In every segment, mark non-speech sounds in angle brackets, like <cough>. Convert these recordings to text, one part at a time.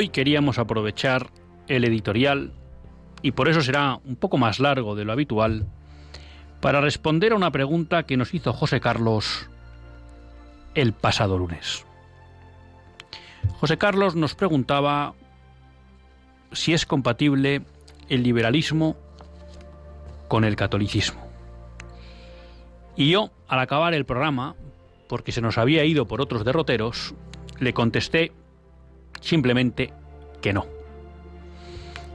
Hoy queríamos aprovechar el editorial, y por eso será un poco más largo de lo habitual, para responder a una pregunta que nos hizo José Carlos el pasado lunes. José Carlos nos preguntaba si es compatible el liberalismo con el catolicismo. Y yo, al acabar el programa, porque se nos había ido por otros derroteros, le contesté simplemente que no.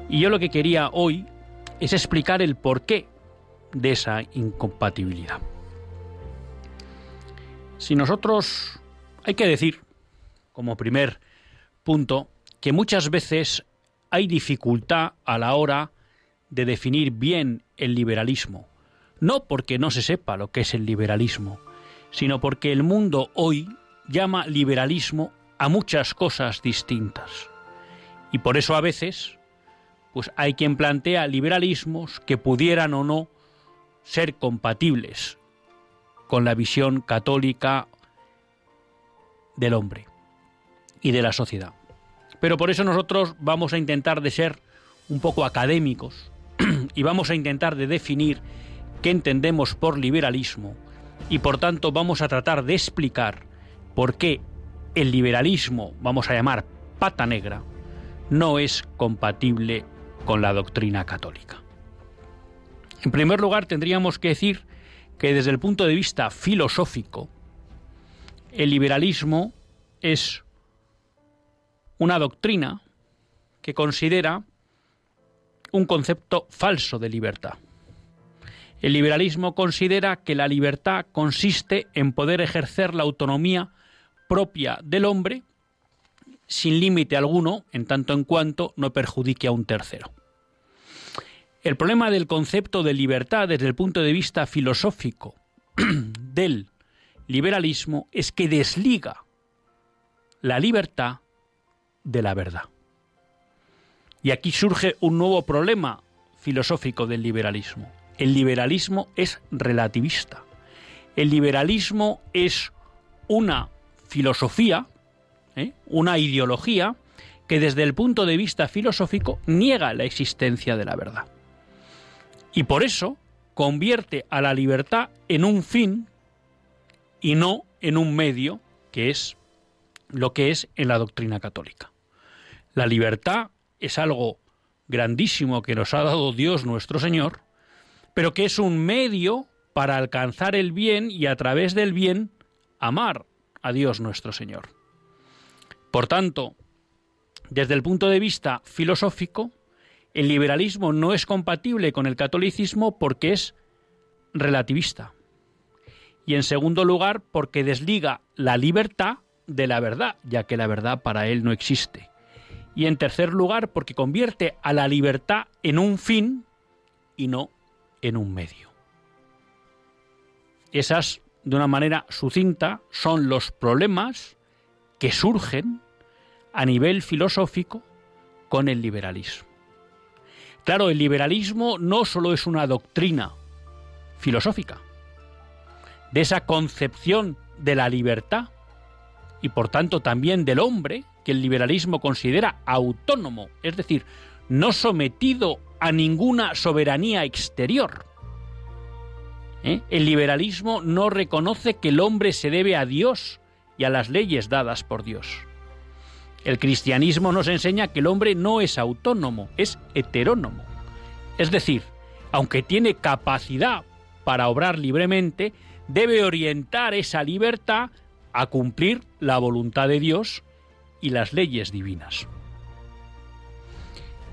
Y yo lo que quería hoy es explicar el porqué de esa incompatibilidad. Si nosotros, hay que decir, como primer punto, que muchas veces hay dificultad a la hora de definir bien el liberalismo, no porque no se sepa lo que es el liberalismo, sino porque el mundo hoy llama liberalismo a muchas cosas distintas. Y por eso a veces, pues hay quien plantea liberalismos que pudieran o no ser compatibles con la visión católica del hombre y de la sociedad. Pero por eso nosotros vamos a intentar de ser un poco académicos <clears throat> y vamos a intentar de definir qué entendemos por liberalismo y por tanto vamos a tratar de explicar por qué el liberalismo, vamos a llamar pata negra, no es compatible con la doctrina católica. En primer lugar, tendríamos que decir que desde el punto de vista filosófico, el liberalismo es una doctrina que considera un concepto falso de libertad. El liberalismo considera que la libertad consiste en poder ejercer la autonomía propia del hombre sin límite alguno en tanto en cuanto no perjudique a un tercero. El problema del concepto de libertad desde el punto de vista filosófico <clears throat> del liberalismo es que desliga la libertad de la verdad. Y aquí surge un nuevo problema filosófico del liberalismo. El liberalismo es relativista. El liberalismo es una filosofía, ¿eh? una ideología que desde el punto de vista filosófico niega la existencia de la verdad. Y por eso convierte a la libertad en un fin y no en un medio, que es lo que es en la doctrina católica. La libertad es algo grandísimo que nos ha dado Dios nuestro Señor, pero que es un medio para alcanzar el bien y a través del bien amar a Dios nuestro Señor. Por tanto, desde el punto de vista filosófico, el liberalismo no es compatible con el catolicismo porque es relativista. Y en segundo lugar, porque desliga la libertad de la verdad, ya que la verdad para él no existe. Y en tercer lugar, porque convierte a la libertad en un fin y no en un medio. Esas de una manera sucinta, son los problemas que surgen a nivel filosófico con el liberalismo. Claro, el liberalismo no solo es una doctrina filosófica, de esa concepción de la libertad y por tanto también del hombre que el liberalismo considera autónomo, es decir, no sometido a ninguna soberanía exterior ¿eh? El liberalismo no reconoce que el hombre se debe a Dios y a las leyes dadas por Dios. El cristianismo nos enseña que el hombre no es autónomo, es heterónomo. Es decir, aunque tiene capacidad para obrar libremente, debe orientar esa libertad a cumplir la voluntad de Dios y las leyes divinas.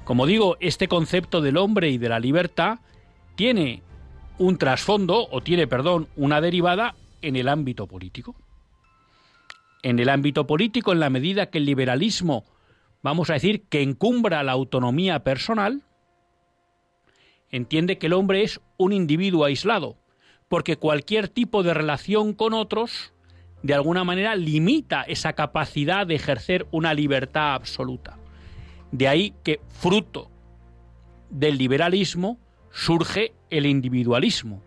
Como digo, este concepto del hombre y de la libertad tiene un trasfondo, o tiene, perdón, una derivada en el ámbito político. En el ámbito político, en la medida que el liberalismo, vamos a decir, que encumbra la autonomía personal, entiende que el hombre es un individuo aislado, porque cualquier tipo de relación con otros, de alguna manera, limita esa capacidad de ejercer una libertad absoluta. De ahí que, fruto del liberalismo, surge el individualismo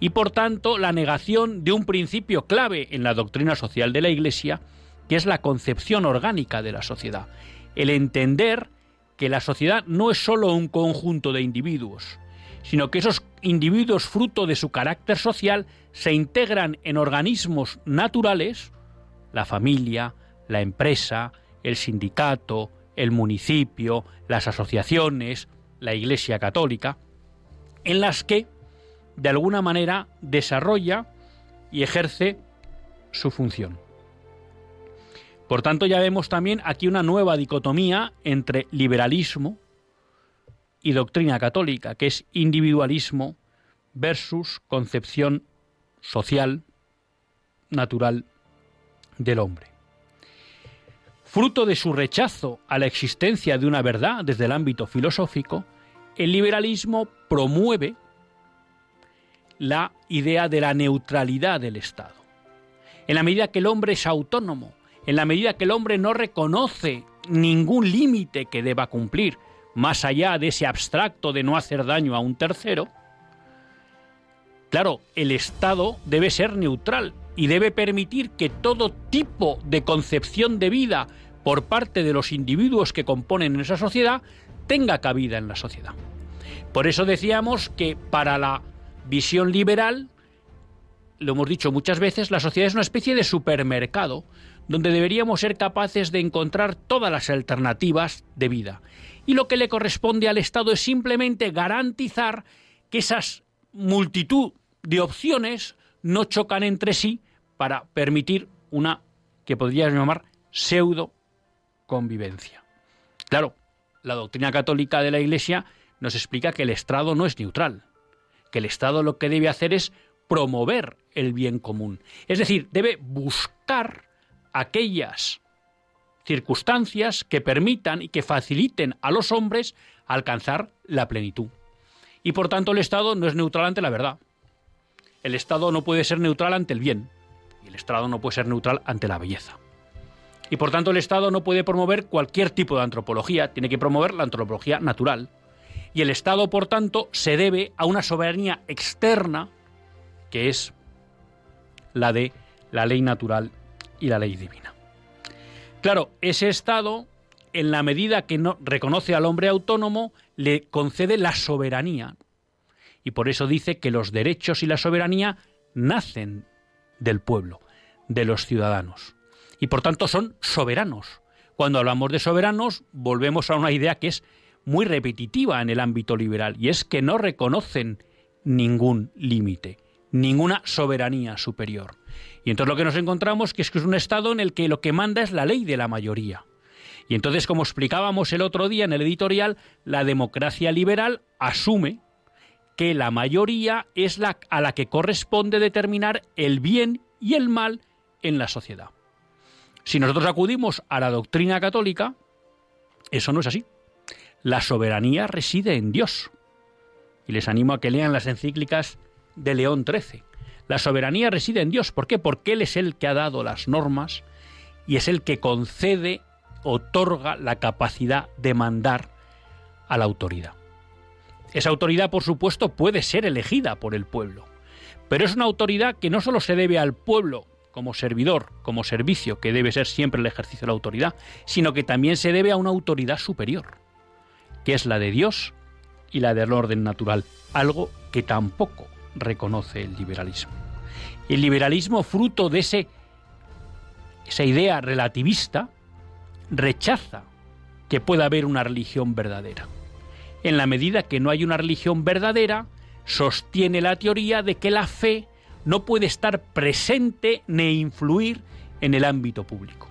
y, por tanto, la negación de un principio clave en la doctrina social de la Iglesia, que es la concepción orgánica de la sociedad. El entender que la sociedad no es sólo un conjunto de individuos, sino que esos individuos fruto de su carácter social se integran en organismos naturales, la familia, la empresa, el sindicato, el municipio, las asociaciones, la Iglesia Católica, en las que, de alguna manera, desarrolla y ejerce su función. Por tanto, ya vemos también aquí una nueva dicotomía entre liberalismo, y doctrina católica, que es individualismo versus concepción social, natural del hombre. Fruto de su rechazo a la existencia de una verdad desde el ámbito filosófico, el liberalismo promueve la idea de la neutralidad del Estado. En la medida que el hombre es autónomo, en la medida que el hombre no reconoce ningún límite que deba cumplir, más allá de ese abstracto de no hacer daño a un tercero, claro, el Estado debe ser neutral y debe permitir que todo tipo de concepción de vida por parte de los individuos que componen esa sociedad tenga cabida en la sociedad. Por eso decíamos que para la visión liberal, lo hemos dicho muchas veces, la sociedad es una especie de supermercado donde deberíamos ser capaces de encontrar todas las alternativas de vida y lo que le corresponde al Estado es simplemente garantizar que esas multitud de opciones no chocan entre sí para permitir una que podríamos llamar pseudo convivencia. Claro, la doctrina católica de la Iglesia nos explica que el Estado no es neutral, que el Estado lo que debe hacer es promover el bien común, es decir, debe buscar aquellas circunstancias que permitan y que faciliten a los hombres alcanzar la plenitud. Y por tanto el Estado no es neutral ante la verdad. El Estado no puede ser neutral ante el bien. Y el Estado no puede ser neutral ante la belleza. Y por tanto el Estado no puede promover cualquier tipo de antropología, tiene que promover la antropología natural. Y el Estado, por tanto, se debe a una soberanía externa, que es la de la ley natural y la ley divina. Claro, ese Estado, en la medida que no reconoce al hombre autónomo, le concede la soberanía. Y por eso dice que los derechos y la soberanía nacen del pueblo, de los ciudadanos. Y por tanto son soberanos. Cuando hablamos de soberanos, volvemos a una idea que es muy repetitiva en el ámbito liberal, y es que no reconocen ningún límite, ninguna soberanía superior. Y entonces lo que nos encontramos que es que es un Estado en el que lo que manda es la ley de la mayoría. Y entonces, como explicábamos el otro día en el editorial, la democracia liberal asume que la mayoría es la a la que corresponde determinar el bien y el mal en la sociedad. Si nosotros acudimos a la doctrina católica, eso no es así. La soberanía reside en Dios. Y les animo a que lean las encíclicas de León XIII. La soberanía reside en Dios. ¿Por qué? Porque Él es el que ha dado las normas y es el que concede, otorga la capacidad de mandar a la autoridad. Esa autoridad, por supuesto, puede ser elegida por el pueblo, pero es una autoridad que no solo se debe al pueblo como servidor, como servicio, que debe ser siempre el ejercicio de la autoridad, sino que también se debe a una autoridad superior, que es la de Dios y la del orden natural, algo que tampoco reconoce el liberalismo. El liberalismo, fruto de ese, esa idea relativista, rechaza que pueda haber una religión verdadera. En la medida que no hay una religión verdadera, sostiene la teoría de que la fe no puede estar presente ni influir en el ámbito público.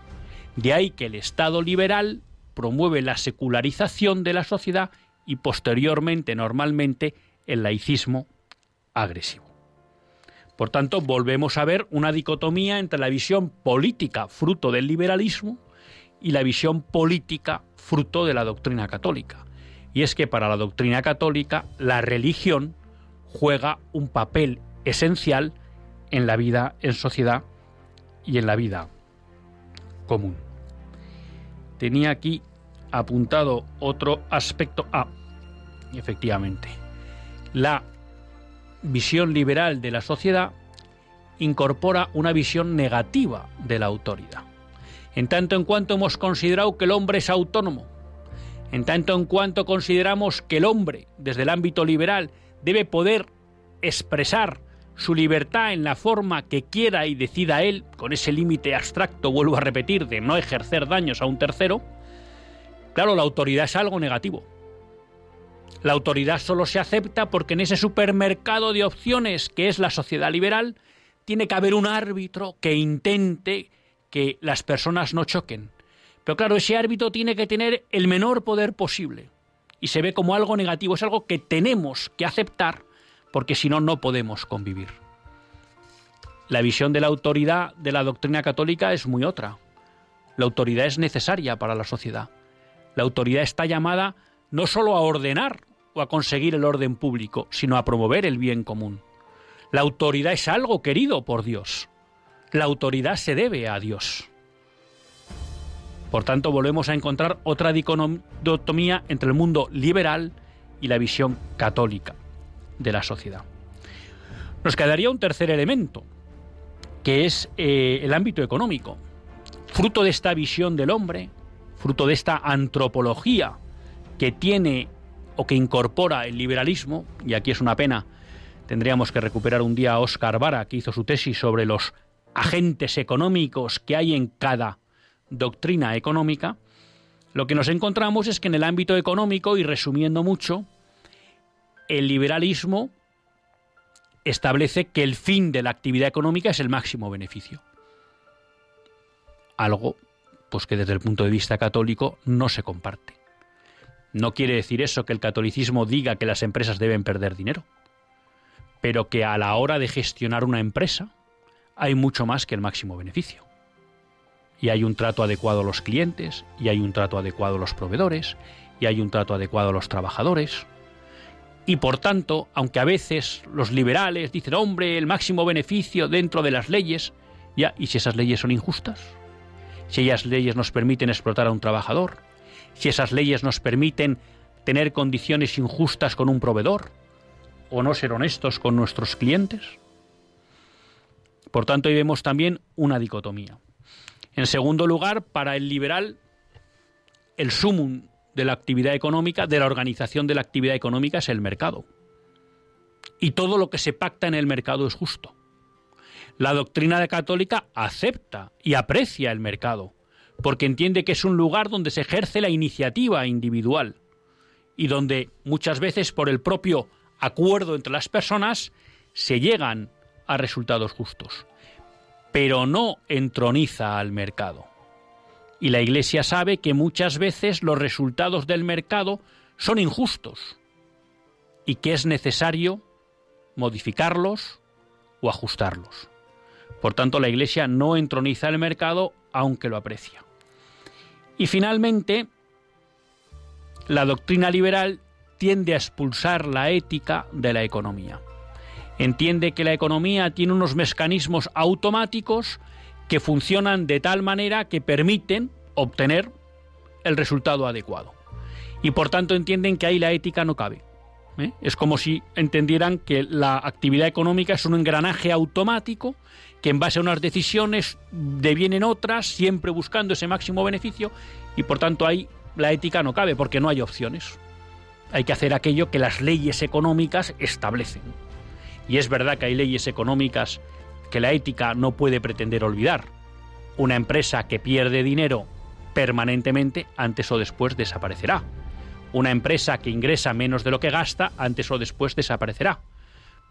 De ahí que el Estado liberal promueve la secularización de la sociedad y posteriormente, normalmente, el laicismo agresivo. Por tanto, volvemos a ver una dicotomía entre la visión política fruto del liberalismo y la visión política fruto de la doctrina católica. Y es que para la doctrina católica la religión juega un papel esencial en la vida en sociedad y en la vida común. Tenía aquí apuntado otro aspecto. Ah, efectivamente. La visión liberal de la sociedad incorpora una visión negativa de la autoridad. En tanto en cuanto hemos considerado que el hombre es autónomo, en tanto en cuanto consideramos que el hombre, desde el ámbito liberal, debe poder expresar su libertad en la forma que quiera y decida él, con ese límite abstracto, vuelvo a repetir, de no ejercer daños a un tercero, claro, la autoridad es algo negativo. La autoridad solo se acepta porque en ese supermercado de opciones que es la sociedad liberal, tiene que haber un árbitro que intente que las personas no choquen. Pero claro, ese árbitro tiene que tener el menor poder posible. Y se ve como algo negativo, es algo que tenemos que aceptar porque si no, no podemos convivir. La visión de la autoridad de la doctrina católica es muy otra. La autoridad es necesaria para la sociedad. La autoridad está llamada no solo a ordenar o a conseguir el orden público, sino a promover el bien común. La autoridad es algo querido por Dios. La autoridad se debe a Dios. Por tanto, volvemos a encontrar otra dicotomía entre el mundo liberal y la visión católica de la sociedad. Nos quedaría un tercer elemento, que es eh, el ámbito económico. Fruto de esta visión del hombre, fruto de esta antropología que tiene o que incorpora el liberalismo, y aquí es una pena, tendríamos que recuperar un día a Oscar Vara, que hizo su tesis sobre los agentes económicos que hay en cada doctrina económica, lo que nos encontramos es que en el ámbito económico, y resumiendo mucho, el liberalismo establece que el fin de la actividad económica es el máximo beneficio. Algo pues que desde el punto de vista católico no se comparte. No quiere decir eso que el catolicismo diga que las empresas deben perder dinero, pero que a la hora de gestionar una empresa hay mucho más que el máximo beneficio. Y hay un trato adecuado a los clientes, y hay un trato adecuado a los proveedores, y hay un trato adecuado a los trabajadores, y por tanto, aunque a veces los liberales dicen, hombre, el máximo beneficio dentro de las leyes, ya, ¿y si esas leyes son injustas? Si esas leyes nos permiten explotar a un trabajador, si esas leyes nos permiten tener condiciones injustas con un proveedor, o no ser honestos con nuestros clientes. Por tanto, ahí vemos también una dicotomía. En segundo lugar, para el liberal, el sumum de la actividad económica, de la organización de la actividad económica es el mercado. Y todo lo que se pacta en el mercado es justo. La doctrina católica acepta y aprecia el mercado, porque entiende que es un lugar donde se ejerce la iniciativa individual y donde muchas veces por el propio acuerdo entre las personas se llegan a resultados justos, pero no entroniza al mercado. Y la Iglesia sabe que muchas veces los resultados del mercado son injustos y que es necesario modificarlos o ajustarlos. Por tanto, la Iglesia no entroniza el mercado aunque lo aprecia. Y finalmente, la doctrina liberal tiende a expulsar la ética de la economía. Entiende que la economía tiene unos mecanismos automáticos que funcionan de tal manera que permiten obtener el resultado adecuado. Y por tanto entienden que ahí la ética no cabe. ¿eh? Es como si entendieran que la actividad económica es un engranaje automático que en base a unas decisiones devienen otras, siempre buscando ese máximo beneficio, y por tanto ahí la ética no cabe porque no hay opciones. Hay que hacer aquello que las leyes económicas establecen. Y es verdad que hay leyes económicas que la ética no puede pretender olvidar. Una empresa que pierde dinero permanentemente, antes o después desaparecerá. Una empresa que ingresa menos de lo que gasta, antes o después desaparecerá.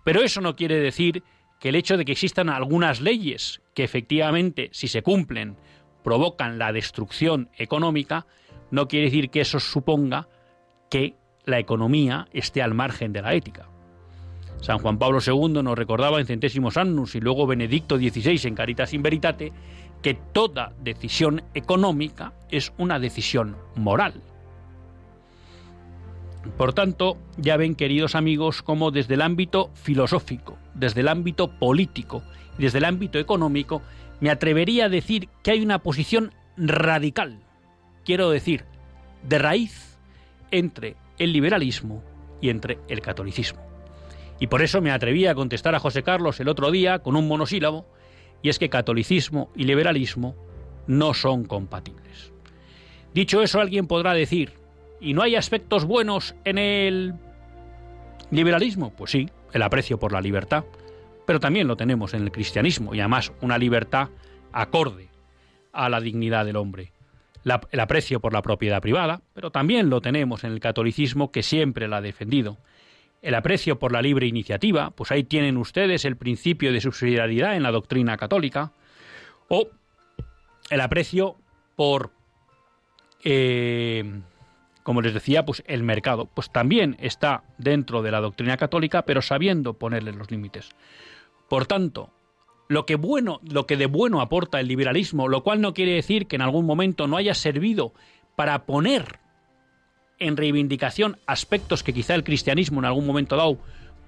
Pero eso no quiere decir que el hecho de que existan algunas leyes que efectivamente, si se cumplen, provocan la destrucción económica, no quiere decir que eso suponga que la economía esté al margen de la ética. San Juan Pablo II nos recordaba en Centésimos Annus y luego Benedicto XVI en Caritas in Veritate que toda decisión económica es una decisión moral. Por tanto, ya ven, queridos amigos, cómo desde el ámbito filosófico, desde el ámbito político y desde el ámbito económico, me atrevería a decir que hay una posición radical, quiero decir, de raíz, entre el liberalismo y entre el catolicismo. Y por eso me atreví a contestar a José Carlos el otro día con un monosílabo, y es que catolicismo y liberalismo no son compatibles. Dicho eso, alguien podrá decir, ¿y no hay aspectos buenos en el liberalismo? Pues sí, el aprecio por la libertad, pero también lo tenemos en el cristianismo, y además una libertad acorde a la dignidad del hombre. el aprecio por la propiedad privada, pero también lo tenemos en el catolicismo que siempre la ha defendido. El aprecio por la libre iniciativa, pues ahí tienen ustedes el principio de subsidiariedad en la doctrina católica, o el aprecio por eh, como les decía, pues el mercado, pues también está dentro de la doctrina católica, pero sabiendo ponerle los límites. Por tanto, lo que bueno, lo que de bueno aporta el liberalismo, lo cual no quiere decir que en algún momento no haya servido para poner en reivindicación aspectos que quizá el cristianismo en algún momento dado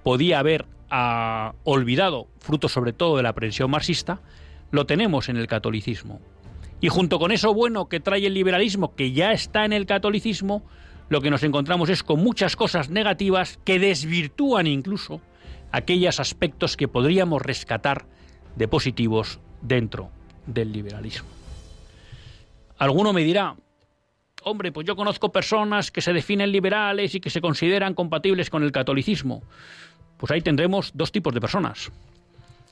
podía haber ah, olvidado, fruto sobre todo de la aprensión marxista, lo tenemos en el catolicismo. Y junto con eso bueno que trae el liberalismo, que ya está en el catolicismo, lo que nos encontramos es con muchas cosas negativas que desvirtúan incluso aquellos aspectos que podríamos rescatar de positivos dentro del liberalismo. Alguno me dirá, hombre, pues yo conozco personas que se definen liberales y que se consideran compatibles con el catolicismo. Pues ahí tendremos dos tipos de personas.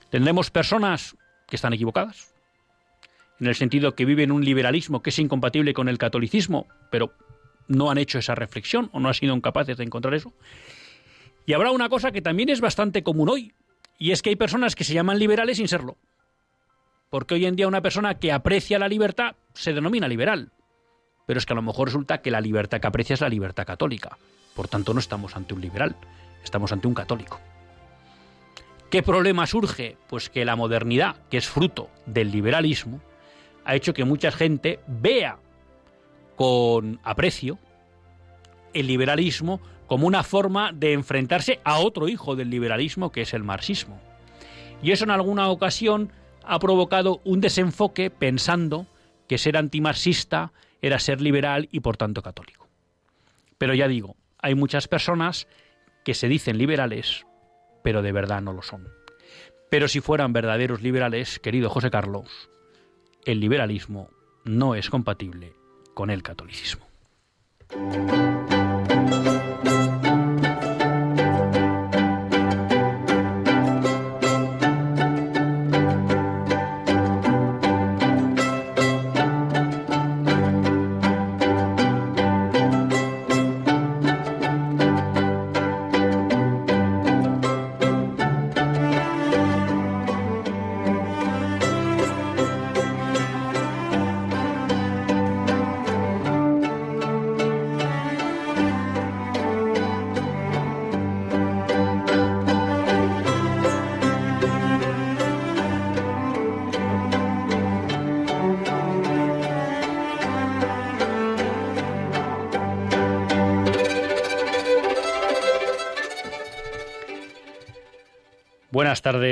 Tendremos personas que están equivocadas, en el sentido que viven un liberalismo que es incompatible con el catolicismo, pero no han hecho esa reflexión o no han sido capaces de encontrar eso. Y habrá una cosa que también es bastante común hoy, y es que hay personas que se llaman liberales sin serlo. Porque hoy en día una persona que aprecia la libertad se denomina liberal. Pero es que a lo mejor resulta que la libertad que aprecia es la libertad católica. Por tanto, no estamos ante un liberal, estamos ante un católico. ¿Qué problema surge? Pues que la modernidad, que es fruto del liberalismo, ha hecho que mucha gente vea con aprecio el liberalismo como una forma de enfrentarse a otro hijo del liberalismo que es el marxismo. Y eso en alguna ocasión ha provocado un desenfoque pensando que ser antimarxista era ser liberal y por tanto católico. Pero ya digo, hay muchas personas que se dicen liberales, pero de verdad no lo son. Pero si fueran verdaderos liberales, querido José Carlos, el liberalismo no es compatible con el catolicismo.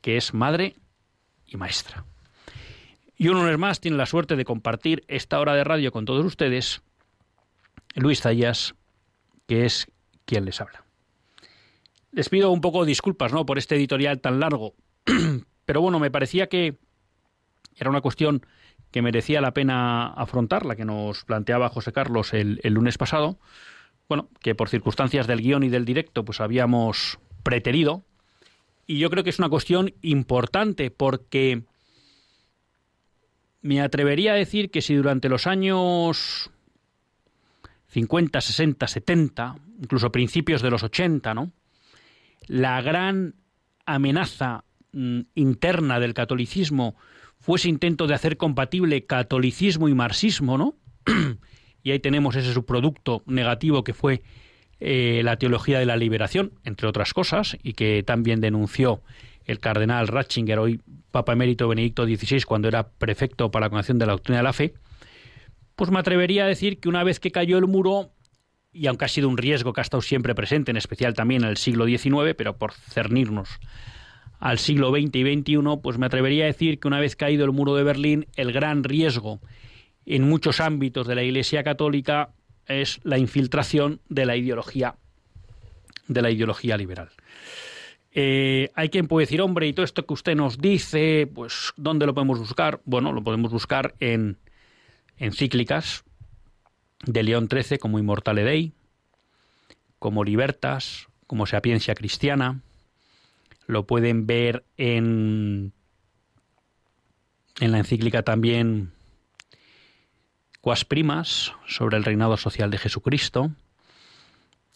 que es madre y maestra. Y un lunes más tiene la suerte de compartir esta hora de radio con todos ustedes, Luis Zayas, que es quien les habla. Les pido un poco disculpas ¿no? por este editorial tan largo, <clears throat> pero bueno, me parecía que era una cuestión que merecía la pena afrontar, la que nos planteaba José Carlos el, el lunes pasado, bueno, que por circunstancias del guion y del directo, pues habíamos preterido. Y yo creo que es una cuestión importante porque me atrevería a decir que si durante los años 50, 60, 70, incluso principios de los 80, ¿no? La gran amenaza mm, interna del catolicismo fue ese intento de hacer compatible catolicismo y marxismo, ¿no? <clears throat> y ahí tenemos ese subproducto negativo que fue eh, la teología de la liberación, entre otras cosas, y que también denunció el cardenal Ratzinger, hoy Papa Emérito Benedicto XVI, cuando era prefecto para la Congregación de la Doctrina de la Fe, pues me atrevería a decir que una vez que cayó el muro, y aunque ha sido un riesgo que ha estado siempre presente, en especial también en el siglo XIX, pero por cernirnos al siglo XX y XXI, pues me atrevería a decir que una vez caído el muro de Berlín, el gran riesgo en muchos ámbitos de la Iglesia Católica es la infiltración de la ideología de la ideología liberal. Eh, hay quien puede decir, hombre, y todo esto que usted nos dice, pues, ¿dónde lo podemos buscar? Bueno, lo podemos buscar en encíclicas de León XIII como Immortale Dei, como Libertas, como Sapiencia Cristiana. Lo pueden ver en, en la encíclica también Primas sobre el reinado social de Jesucristo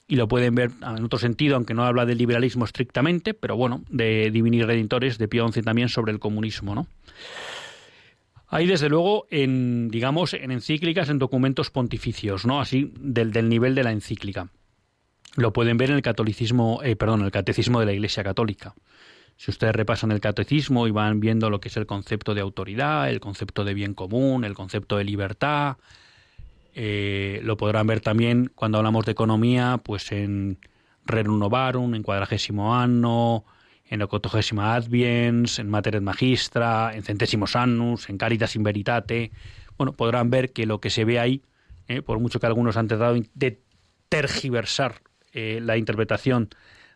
y lo pueden ver en otro sentido, aunque no habla del liberalismo estrictamente, pero bueno, de Divini Redentores, de Pío XI también sobre el comunismo, ¿no? Hay desde luego en, digamos, en encíclicas, en documentos pontificios, ¿no? Así del, del nivel de la encíclica. Lo pueden ver en el catolicismo, eh, perdón, el catecismo de la Iglesia Católica. Si ustedes repasan el catecismo y van viendo lo que es el concepto de autoridad, el concepto de bien común, el concepto de libertad, eh, lo podrán ver también cuando hablamos de economía, pues en Rerum Novarum, en Cuadragésimo Anno, en Octogésima Adviens, en Materet Magistra, en Centésimos Annus, en Caritas in Veritate. Bueno, podrán ver que lo que se ve ahí, eh, por mucho que algunos han tratado de tergiversar eh, la interpretación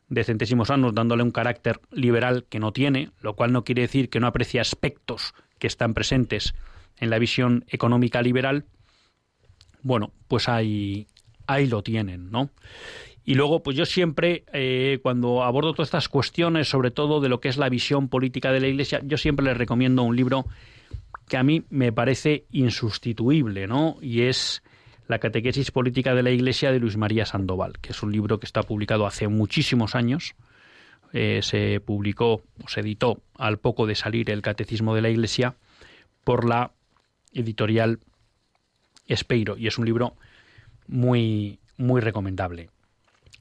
de Centésimos Annus, dándole un carácter liberal que no tiene, lo cual no quiere decir que no aprecie aspectos que están presentes en la visión económica liberal, bueno, pues ahí, ahí lo tienen, ¿no? Y luego, pues yo siempre, eh, cuando abordo todas estas cuestiones, sobre todo de lo que es la visión política de la Iglesia, yo siempre les recomiendo un libro que a mí me parece insustituible, ¿no? Y es La Catequesis Política de la Iglesia de Luis María Sandoval, que es un libro que está publicado hace muchísimos años. Eh, se publicó o se editó al poco de salir el Catecismo de la Iglesia por la editorial Espeiro y es un libro muy muy recomendable.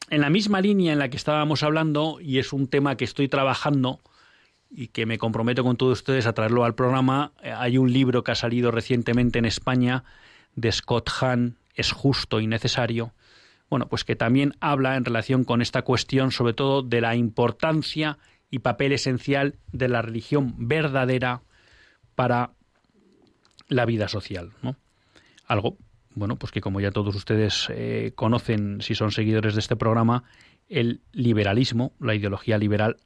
En la misma línea en la que estábamos hablando y es un tema que estoy trabajando y que me comprometo con todos ustedes a traerlo al programa, eh, hay un libro que ha salido recientemente en España de Scott Hahn, Es justo y necesario, bueno, pues que también habla en relación con esta cuestión sobre todo de la importancia y papel esencial de la religión verdadera para la vida social, ¿no? algo, bueno, pues que como ya todos ustedes eh, conocen si son seguidores de este programa, el liberalismo, la ideología liberal,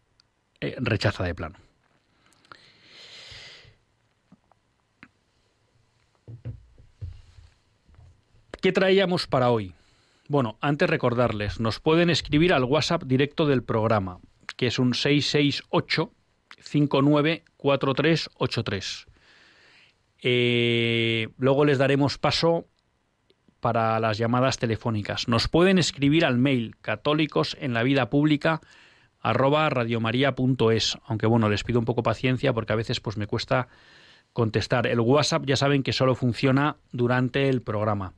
eh, rechaza de plano. ¿Qué traíamos para hoy? Bueno, antes recordarles, nos pueden escribir al WhatsApp directo del programa, que es un 668 594383. Eh, luego les daremos paso para las llamadas telefónicas. Nos pueden escribir al mail católicos arroba radiomaria.es, aunque bueno, les pido un poco paciencia porque a veces pues me cuesta contestar. El WhatsApp ya saben que solo funciona durante el programa.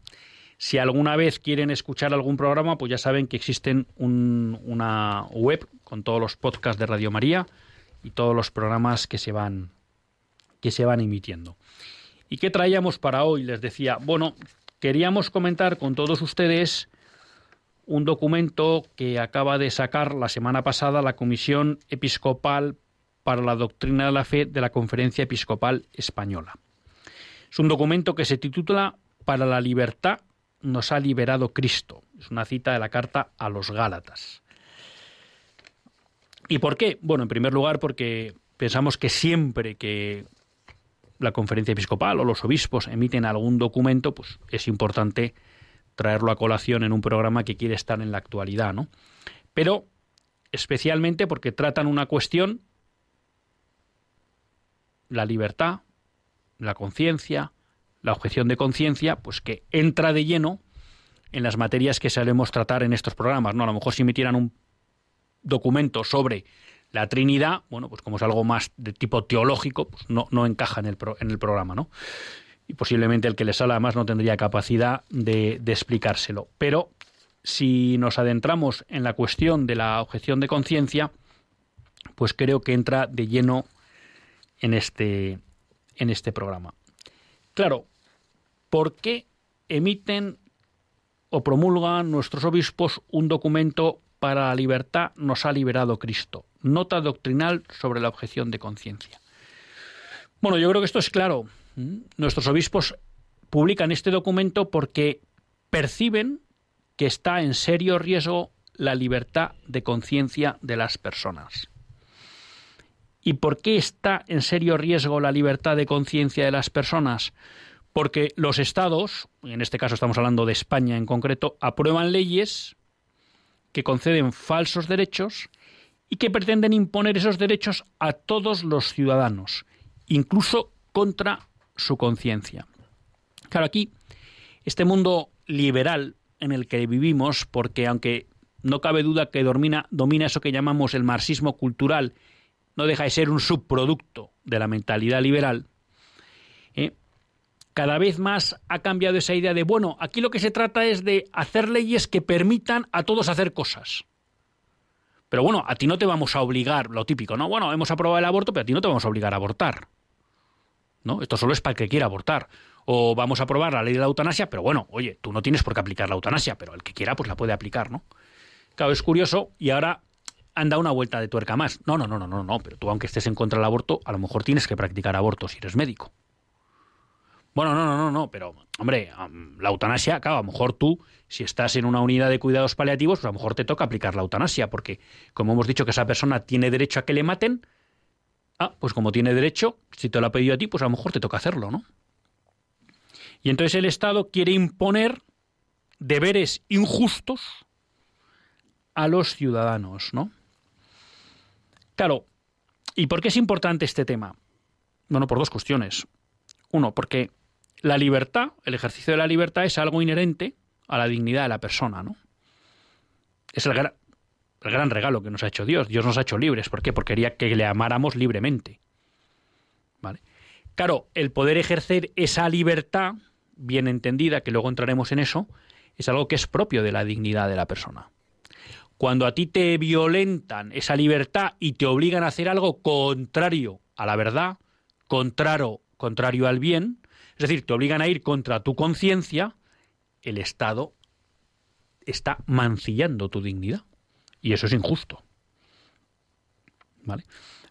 Si alguna vez quieren escuchar algún programa, pues ya saben que existen una web con todos los podcasts de Radio María y todos los programas que se van que se van emitiendo. ¿Y qué traíamos para hoy? Les decía, bueno, queríamos comentar con todos ustedes un documento que acaba de sacar la semana pasada la Comisión Episcopal para la Doctrina de la Fe de la Conferencia Episcopal Española. Es un documento que se titula Para la libertad nos ha liberado Cristo. Es una cita de la carta a los Gálatas. ¿Y por qué? Bueno, en primer lugar porque pensamos que siempre que la conferencia episcopal o los obispos emiten algún documento, pues es importante traerlo a colación en un programa que quiere estar en la actualidad, ¿no? Pero especialmente porque tratan una cuestión, la libertad, la conciencia, la objeción de conciencia, pues que entra de lleno en las materias que solemos tratar en estos programas, ¿no? A lo mejor si emitieran un documento sobre la Trinidad, bueno, pues como es algo más de tipo teológico, pues no, no encaja en el, en el programa, ¿no? Y posiblemente el que les habla además no tendría capacidad de, de explicárselo. Pero si nos adentramos en la cuestión de la objeción de conciencia, pues creo que entra de lleno en este, en este programa. Claro, ¿por qué emiten o promulgan nuestros obispos un documento para la libertad nos ha liberado Cristo? Nota doctrinal sobre la objeción de conciencia. Bueno, yo creo que esto es claro. Nuestros obispos publican este documento porque perciben que está en serio riesgo la libertad de conciencia de las personas. ¿Y por qué está en serio riesgo la libertad de conciencia de las personas? Porque los estados, en este caso estamos hablando de España en concreto, aprueban leyes que conceden falsos derechos y que pretenden imponer esos derechos a todos los ciudadanos, incluso contra su conciencia. Claro, aquí este mundo liberal en el que vivimos, porque aunque no cabe duda que domina, domina eso que llamamos el marxismo cultural, no deja de ser un subproducto de la mentalidad liberal, ¿eh? cada vez más ha cambiado esa idea de, bueno, aquí lo que se trata es de hacer leyes que permitan a todos hacer cosas. Pero bueno, a ti no te vamos a obligar, lo típico, ¿no? Bueno, hemos aprobado el aborto, pero a ti no te vamos a obligar a abortar. ¿No? Esto solo es para el que quiera abortar o vamos a aprobar la ley de la eutanasia, pero bueno, oye, tú no tienes por qué aplicar la eutanasia, pero el que quiera pues la puede aplicar, ¿no? Claro, es curioso y ahora han dado una vuelta de tuerca más. No, no, no, no, no, no, pero tú aunque estés en contra del aborto, a lo mejor tienes que practicar aborto si eres médico. Bueno, no, no, no, no, pero hombre, la eutanasia, claro, a lo mejor tú, si estás en una unidad de cuidados paliativos, pues a lo mejor te toca aplicar la eutanasia, porque como hemos dicho que esa persona tiene derecho a que le maten, ah, pues como tiene derecho, si te lo ha pedido a ti, pues a lo mejor te toca hacerlo, ¿no? Y entonces el Estado quiere imponer deberes injustos a los ciudadanos, ¿no? Claro, ¿y por qué es importante este tema? Bueno, por dos cuestiones. Uno, porque la libertad, el ejercicio de la libertad es algo inherente a la dignidad de la persona, ¿no? Es el el gran regalo que nos ha hecho Dios. Dios nos ha hecho libres. ¿Por qué? Porque quería que le amáramos libremente. ¿Vale? Claro, el poder ejercer esa libertad bien entendida, que luego entraremos en eso, es algo que es propio de la dignidad de la persona. Cuando a ti te violentan esa libertad y te obligan a hacer algo contrario a la verdad, contrario, contrario al bien, es decir, te obligan a ir contra tu conciencia, el Estado está mancillando tu dignidad. Y eso es injusto. ¿Vale?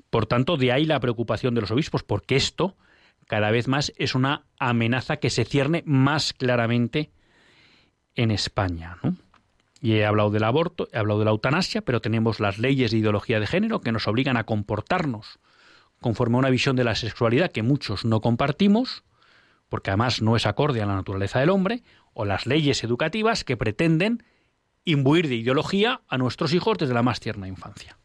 Por tanto, de ahí la preocupación de los obispos, porque esto cada vez más es una amenaza que se cierne más claramente en España. Y he hablado del aborto, he hablado de la eutanasia, pero tenemos las leyes de ideología de género que nos obligan a comportarnos conforme a una visión de la sexualidad que muchos no compartimos, porque además no es acorde a la naturaleza del hombre, o las leyes educativas que pretenden imbuir de ideología a nuestros hijos desde la más tierna infancia.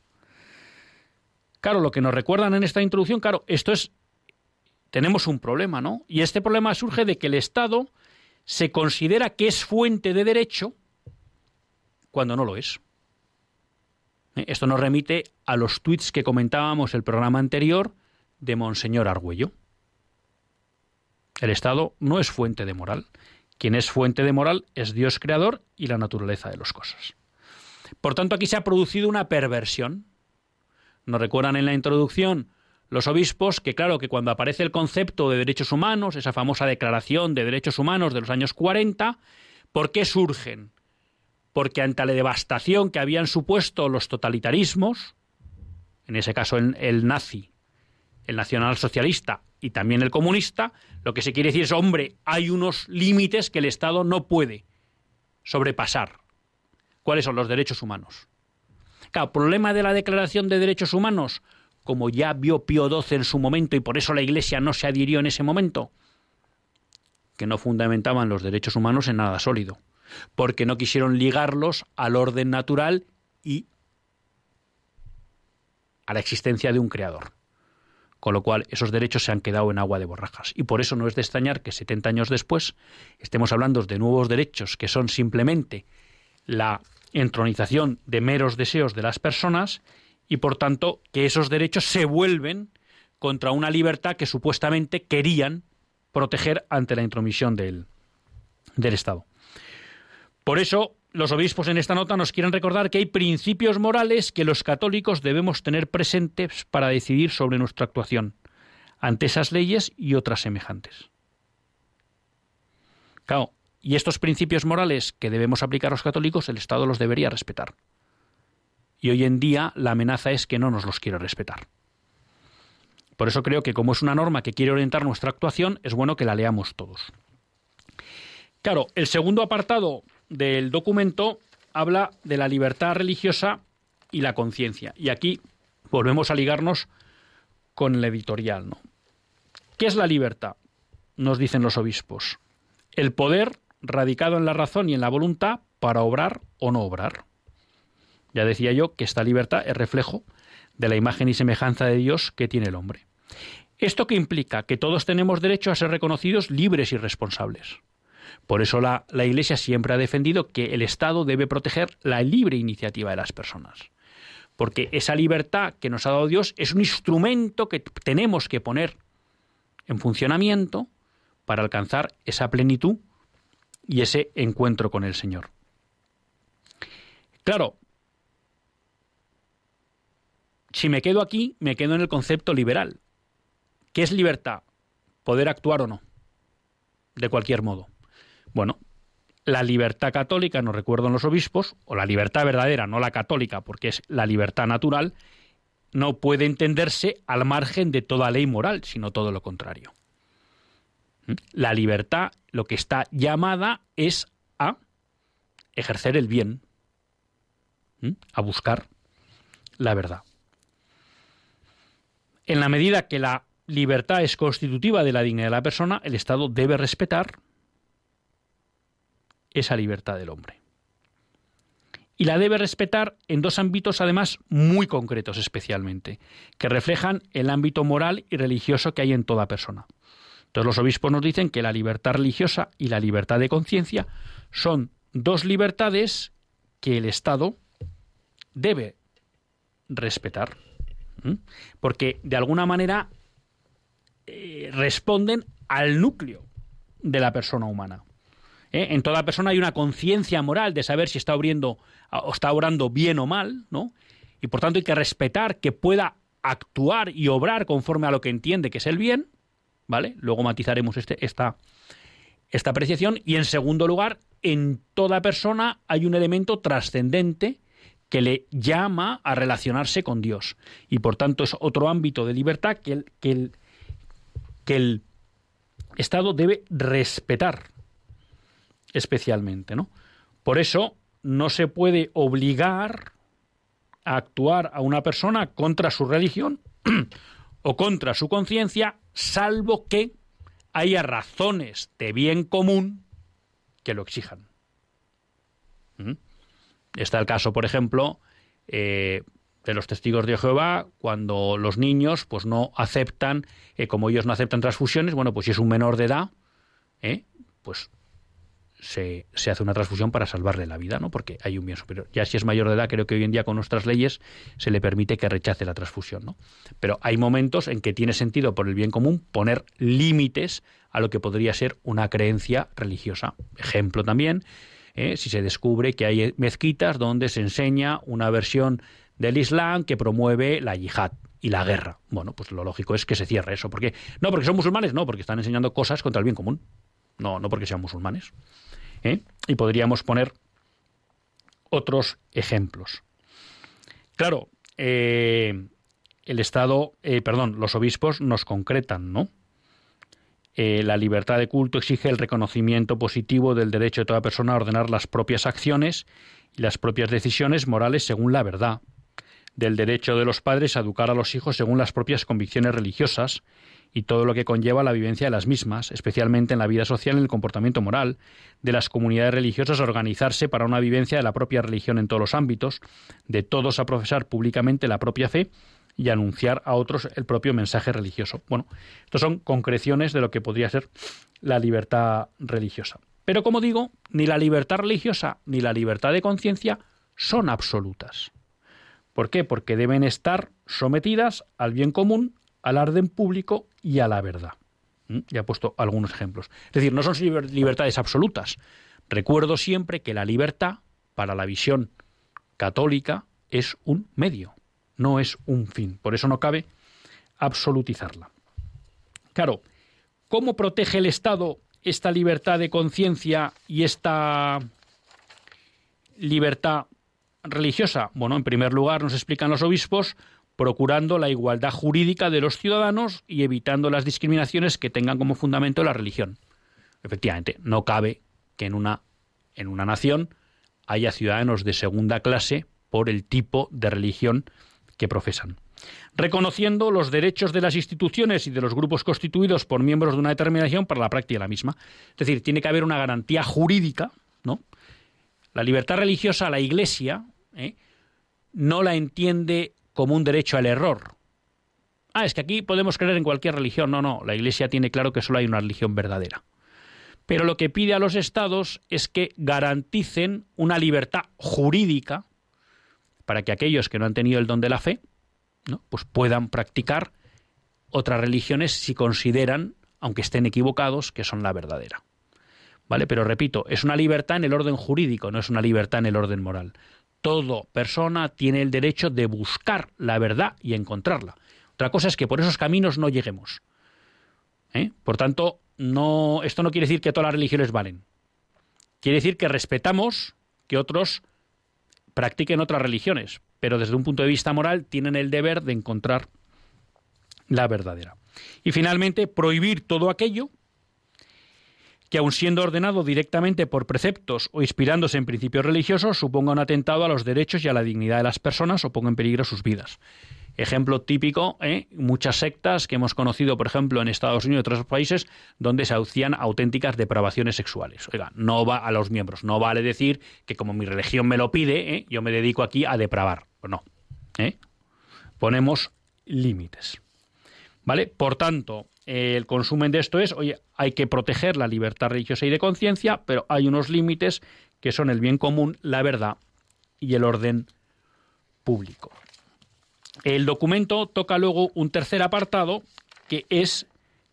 Claro, lo que nos recuerdan en esta introducción, claro, esto es tenemos un problema, ¿no? Y este problema surge de que el Estado se considera que es fuente de derecho cuando no lo es. ¿Eh? Esto nos remite a los tweets que comentábamos el programa anterior de Monseñor Argüello. El Estado no es fuente de moral. Quien es fuente de moral es Dios creador y la naturaleza de las cosas. Por tanto, aquí se ha producido una perversión. Nos recuerdan en la introducción los obispos que claro que cuando aparece el concepto de derechos humanos, esa famosa declaración de derechos humanos de los años 40, ¿por qué surgen? Porque ante la devastación que habían supuesto los totalitarismos, en ese caso el, nazi, el nacionalsocialista y también el comunista, lo que se quiere decir es, hombre, hay unos límites que el Estado no puede sobrepasar. ¿Cuáles son los derechos humanos? Claro, problema de la Declaración de Derechos Humanos, como ya vio Pío XII en su momento y por eso la Iglesia no se adhirió en ese momento? Que no fundamentaban los derechos humanos en nada sólido, porque no quisieron ligarlos al orden natural y a la existencia de un creador. Con lo cual, esos derechos se han quedado en agua de borrajas. Y por eso no es de extrañar que 70 años después estemos hablando de nuevos derechos que son simplemente la entronización de meros deseos de las personas y, por tanto, que esos derechos se vuelven contra una libertad que supuestamente querían proteger ante la intromisión del, del Estado. Por eso, los obispos en esta nota nos quieren recordar que hay principios morales que los católicos debemos tener presentes para decidir sobre nuestra actuación ante esas leyes y otras semejantes. Claro, y estos principios morales que debemos aplicar los católicos, el Estado los debería respetar. Y hoy en día la amenaza es que no nos los quiere respetar. Por eso creo que como es una norma que quiere orientar nuestra actuación, es bueno que la leamos todos. Claro, el segundo apartado del documento habla de la libertad religiosa y la conciencia. Y aquí volvemos a ligarnos con el editorial. ¿no? ¿Qué es la libertad? Nos dicen los obispos. El poder radicado en la razón y en la voluntad para obrar o no obrar. Ya decía yo que esta libertad es reflejo de la imagen y semejanza de Dios que tiene el hombre. ¿Esto que implica? Que todos tenemos derecho a ser reconocidos libres y responsables. Por eso la, Iglesia siempre ha defendido que el Estado debe proteger la libre iniciativa de las personas. Porque esa libertad que nos ha dado Dios es un instrumento que tenemos que poner en funcionamiento para alcanzar esa plenitud y ese encuentro con el Señor. Claro, si me quedo aquí, me quedo en el concepto liberal. ¿Qué es libertad? Poder actuar o no, de cualquier modo. Bueno, la libertad católica, nos recuerdan los obispos, o la libertad verdadera, no la católica, porque es la libertad natural, no puede entenderse al margen de toda ley moral, sino todo lo contrario. ¿Mm? La libertad, lo que está llamada es a ejercer el bien, ¿Mm? a buscar la verdad. En la medida que la libertad es constitutiva de la dignidad de la persona, el Estado debe respetar esa libertad del hombre. Y la debe respetar en dos ámbitos además muy concretos especialmente, que reflejan el ámbito moral y religioso que hay en toda persona. Entonces los obispos nos dicen que la libertad religiosa y la libertad de conciencia son dos libertades que el Estado debe respetar, porque de alguna manera eh, responden al núcleo de la persona humana. ¿Eh? En toda persona hay una conciencia moral de saber si está obrando, o está obrando bien o mal, ¿no? Y por tanto hay que respetar que pueda actuar y obrar conforme a lo que entiende que es el bien, ¿vale? Luego matizaremos este, esta, esta apreciación. Y en segundo lugar, en toda persona hay un elemento trascendente que le llama a relacionarse con Dios. Y por tanto es otro ámbito de libertad que el, que el, que el Estado debe respetar especialmente, ¿no? Por eso no se puede obligar a actuar a una persona contra su religión <clears throat> o contra su conciencia, salvo que haya razones de bien común que lo exijan. ¿Mm? Está el caso, por ejemplo, eh, de los testigos de Jehová, cuando los niños pues no aceptan, eh, como ellos no aceptan transfusiones, bueno, pues si es un menor de edad, eh, pues se, hace una transfusión para salvarle la vida, ¿no? Porque hay un bien superior. Ya si es mayor de edad, creo que hoy en día con nuestras leyes se le permite que rechace la transfusión, ¿no? Pero hay momentos en que tiene sentido por el bien común poner límites a lo que podría ser una creencia religiosa. Ejemplo también, ¿eh? si se descubre que hay mezquitas donde se enseña una versión del Islam que promueve la yihad y la guerra. Bueno, pues lo lógico es que se cierre eso. ¿Por qué? No porque son musulmanes, no, porque están enseñando cosas contra el bien común. No, no porque sean musulmanes. ¿Eh? Y podríamos poner otros ejemplos. Claro, eh, el Estado, eh, perdón, los obispos nos concretan, ¿no? la libertad de culto exige el reconocimiento positivo del derecho de toda persona a ordenar las propias acciones y las propias decisiones morales según la verdad, del derecho de los padres a educar a los hijos según las propias convicciones religiosas y todo lo que conlleva la vivencia de las mismas, especialmente en la vida social y en el comportamiento moral, de las comunidades religiosas organizarse para una vivencia de la propia religión en todos los ámbitos, de todos a profesar públicamente la propia fe y anunciar a otros el propio mensaje religioso. Bueno, estos son concreciones de lo que podría ser la libertad religiosa. Pero como digo, ni la libertad religiosa ni la libertad de conciencia son absolutas. ¿Por qué? Porque deben estar sometidas al bien común, al orden público y a la verdad. Ya he puesto algunos ejemplos. Es decir, no son libertades absolutas. Recuerdo siempre que la libertad, para la visión católica, es un medio, no es un fin. Por eso no cabe absolutizarla. Claro, ¿cómo protege el Estado esta libertad de conciencia y esta libertad religiosa? Bueno, en primer lugar nos explican los obispos procurando la igualdad jurídica de los ciudadanos y evitando las discriminaciones que tengan como fundamento la religión. Efectivamente, no cabe que en una, en una nación haya ciudadanos de segunda clase por el tipo de religión que profesan. Reconociendo los derechos de las instituciones y de los grupos constituidos por miembros de una determinación para la práctica de la misma. Es decir, tiene que haber una garantía jurídica, ¿no? La libertad religiosa, la Iglesia, ¿eh? no la entiende como un derecho al error. Ah, es que aquí podemos creer en cualquier religión. No, no, la Iglesia tiene claro que solo hay una religión verdadera. Pero lo que pide a los estados es que garanticen una libertad jurídica para que aquellos que no han tenido el don de la fe, ¿no? pues puedan practicar otras religiones si consideran, aunque estén equivocados, que son la verdadera. ¿Vale? Pero repito, es una libertad en el orden jurídico, no es una libertad en el orden moral. Toda persona tiene el derecho de buscar la verdad y encontrarla. Otra cosa es que por esos caminos no lleguemos. ¿eh? Por tanto, no, esto no quiere decir que todas las religiones valen. Quiere decir que respetamos que otros practiquen otras religiones, pero desde un punto de vista moral tienen el deber de encontrar la verdadera. Y finalmente, prohibir todo aquello que aun siendo ordenado directamente por preceptos o inspirándose en principios religiosos, suponga un atentado a los derechos y a la dignidad de las personas o ponga en peligro sus vidas. Ejemplo típico, ¿eh? muchas sectas que hemos conocido, por ejemplo, en Estados Unidos y otros países, donde se hacían auténticas depravaciones sexuales. Oiga, no va a los miembros, no vale decir que como mi religión me lo pide, ¿eh? yo me dedico aquí a depravar. Pues no. ¿eh? Ponemos límites. ¿Vale? Por tanto, el consumen de esto es, oye, hay que proteger la libertad religiosa y de conciencia, pero hay unos límites que son el bien común, la verdad y el orden público. El documento toca luego un tercer apartado que es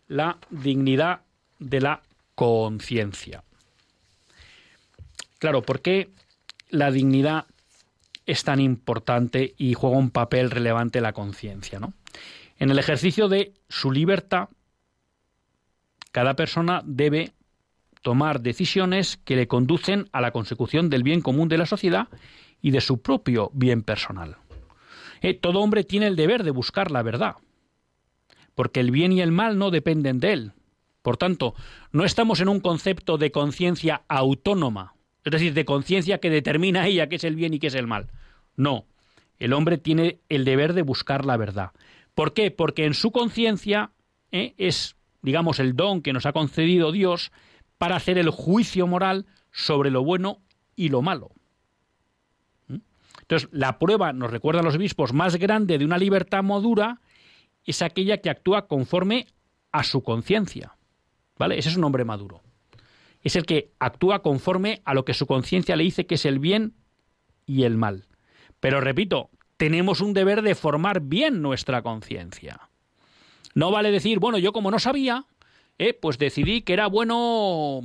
la dignidad de la conciencia. Claro, ¿por qué la dignidad es tan importante y juega un papel relevante la conciencia? ¿no? En el ejercicio de su libertad, cada persona debe tomar decisiones que le conducen a la consecución del bien común de la sociedad y de su propio bien personal. Eh, todo hombre tiene el deber de buscar la verdad, porque el bien y el mal no dependen de él. Por tanto, no estamos en un concepto de conciencia autónoma, es decir, de conciencia que determina ella qué es el bien y qué es el mal. No, el hombre tiene el deber de buscar la verdad. ¿Por qué? Porque en su conciencia eh, es digamos, el don que nos ha concedido Dios para hacer el juicio moral sobre lo bueno y lo malo. ¿Mm? Entonces, la prueba, nos recuerdan los obispos, más grande de una libertad madura es aquella que actúa conforme a su conciencia. ¿Vale? Ese es un hombre maduro. Es el que actúa conforme a lo que su conciencia le dice que es el bien y el mal. Pero repito, tenemos un deber de formar bien nuestra conciencia. No vale decir, bueno, yo como no sabía, eh, pues decidí que era bueno,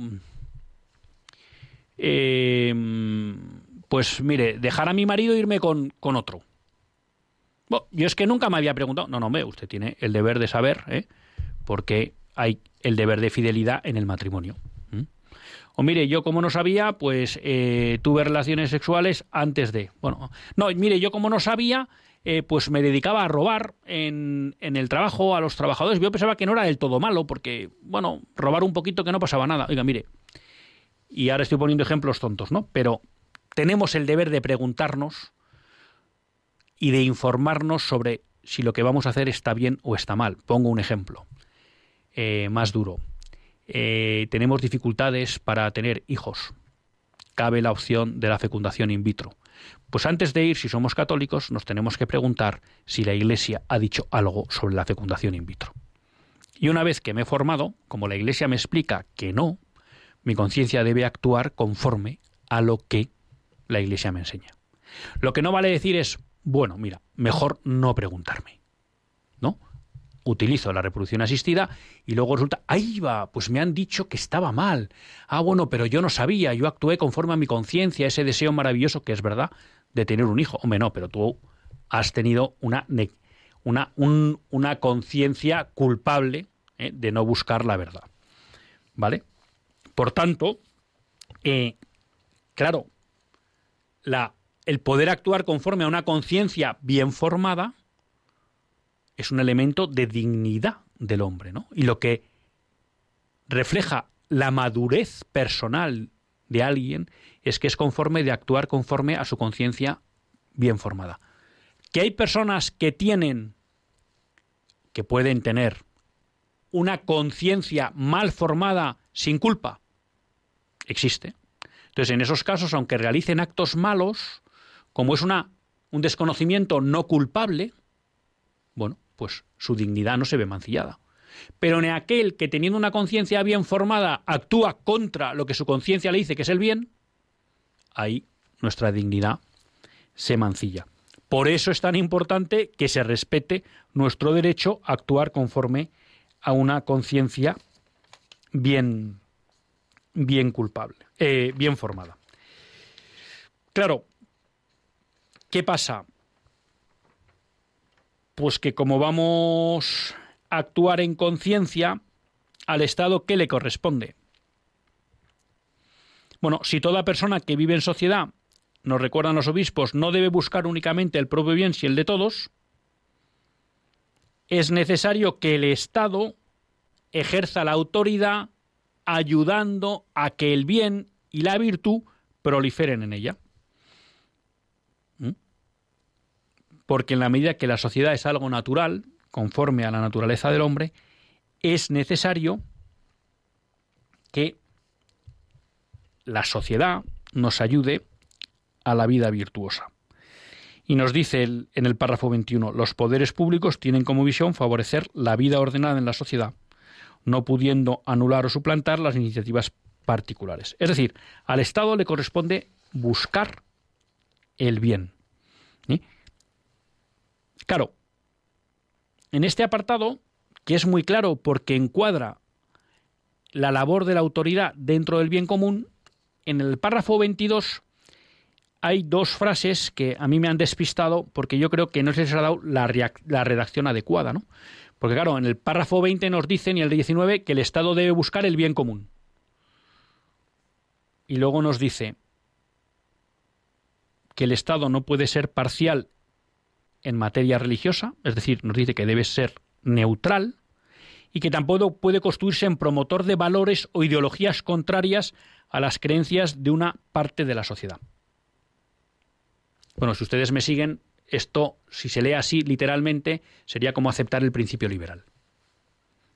eh, pues mire, dejar a mi marido e irme con, con otro. Bueno, yo es que nunca me había preguntado, no, no, me, usted tiene el deber de saber, ¿eh? porque hay el deber de fidelidad en el matrimonio. O mire, yo como no sabía, pues eh, tuve relaciones sexuales antes de. Bueno, no, mire, yo como no sabía, eh, pues me dedicaba a robar en, el trabajo a los trabajadores. Yo pensaba que no era del todo malo, porque, bueno, robar un poquito que no pasaba nada. Oiga, mire, y ahora estoy poniendo ejemplos tontos, ¿no? Pero tenemos el deber de preguntarnos y de informarnos sobre si lo que vamos a hacer está bien o está mal. Pongo un ejemplo eh, más duro. Eh, tenemos dificultades para tener hijos. Cabe la opción de la fecundación in vitro. Pues antes de ir, si somos católicos, nos tenemos que preguntar si la Iglesia ha dicho algo sobre la fecundación in vitro. Y una vez que me he formado, como la Iglesia me explica que no, mi conciencia debe actuar conforme a lo que la Iglesia me enseña. Lo que no vale decir es, bueno, mira, mejor no preguntarme. ¿No? Utilizo la reproducción asistida y luego resulta, ahí va, pues me han dicho que estaba mal. Ah, bueno, pero yo no sabía, yo actué conforme a mi conciencia, ese deseo maravilloso que es verdad de tener un hijo. Hombre, no, pero tú has tenido una, una, una conciencia culpable ¿eh? de no buscar la verdad. ¿Vale? Por tanto, eh, claro, la el poder actuar conforme a una conciencia bien formada es un elemento de dignidad del hombre, ¿no? Y lo que refleja la madurez personal de alguien es que es conforme de actuar conforme a su conciencia bien formada. Que hay personas que tienen, que pueden tener una conciencia mal formada sin culpa, existe. Entonces, en esos casos, aunque realicen actos malos, como es una, un desconocimiento no culpable, bueno, pues su dignidad no se ve mancillada. Pero en aquel que teniendo una conciencia bien formada actúa contra lo que su conciencia le dice que es el bien, ahí nuestra dignidad se mancilla. Por eso es tan importante que se respete nuestro derecho a actuar conforme a una conciencia bien, bien culpable, eh, bien formada. Claro, ¿Qué pasa? Pues que como vamos a actuar en conciencia, al Estado, ¿qué le corresponde? Bueno, si toda persona que vive en sociedad, nos recuerdan los obispos, no debe buscar únicamente el propio bien, sino el de todos, es necesario que el Estado ejerza la autoridad ayudando a que el bien y la virtud proliferen en ella. porque en la medida que la sociedad es algo natural, conforme a la naturaleza del hombre, es necesario que la sociedad nos ayude a la vida virtuosa. Y nos dice en el párrafo 21, los poderes públicos tienen como visión favorecer la vida ordenada en la sociedad, no pudiendo anular o suplantar las iniciativas particulares. Es decir, al Estado le corresponde buscar el bien. Claro, en este apartado, que es muy claro porque encuadra la labor de la autoridad dentro del bien común, en el párrafo 22 hay dos frases que a mí me han despistado porque yo creo que no se les ha dado la, redacción adecuada, ¿no? Porque claro, en el párrafo 20 nos dicen y el 19 que el Estado debe buscar el bien común. Y luego nos dice que el Estado no puede ser parcial en materia religiosa, es decir, nos dice que debe ser neutral y que tampoco puede construirse en promotor de valores o ideologías contrarias a las creencias de una parte de la sociedad. Bueno, si ustedes me siguen, esto, si se lee así literalmente, sería como aceptar el principio liberal.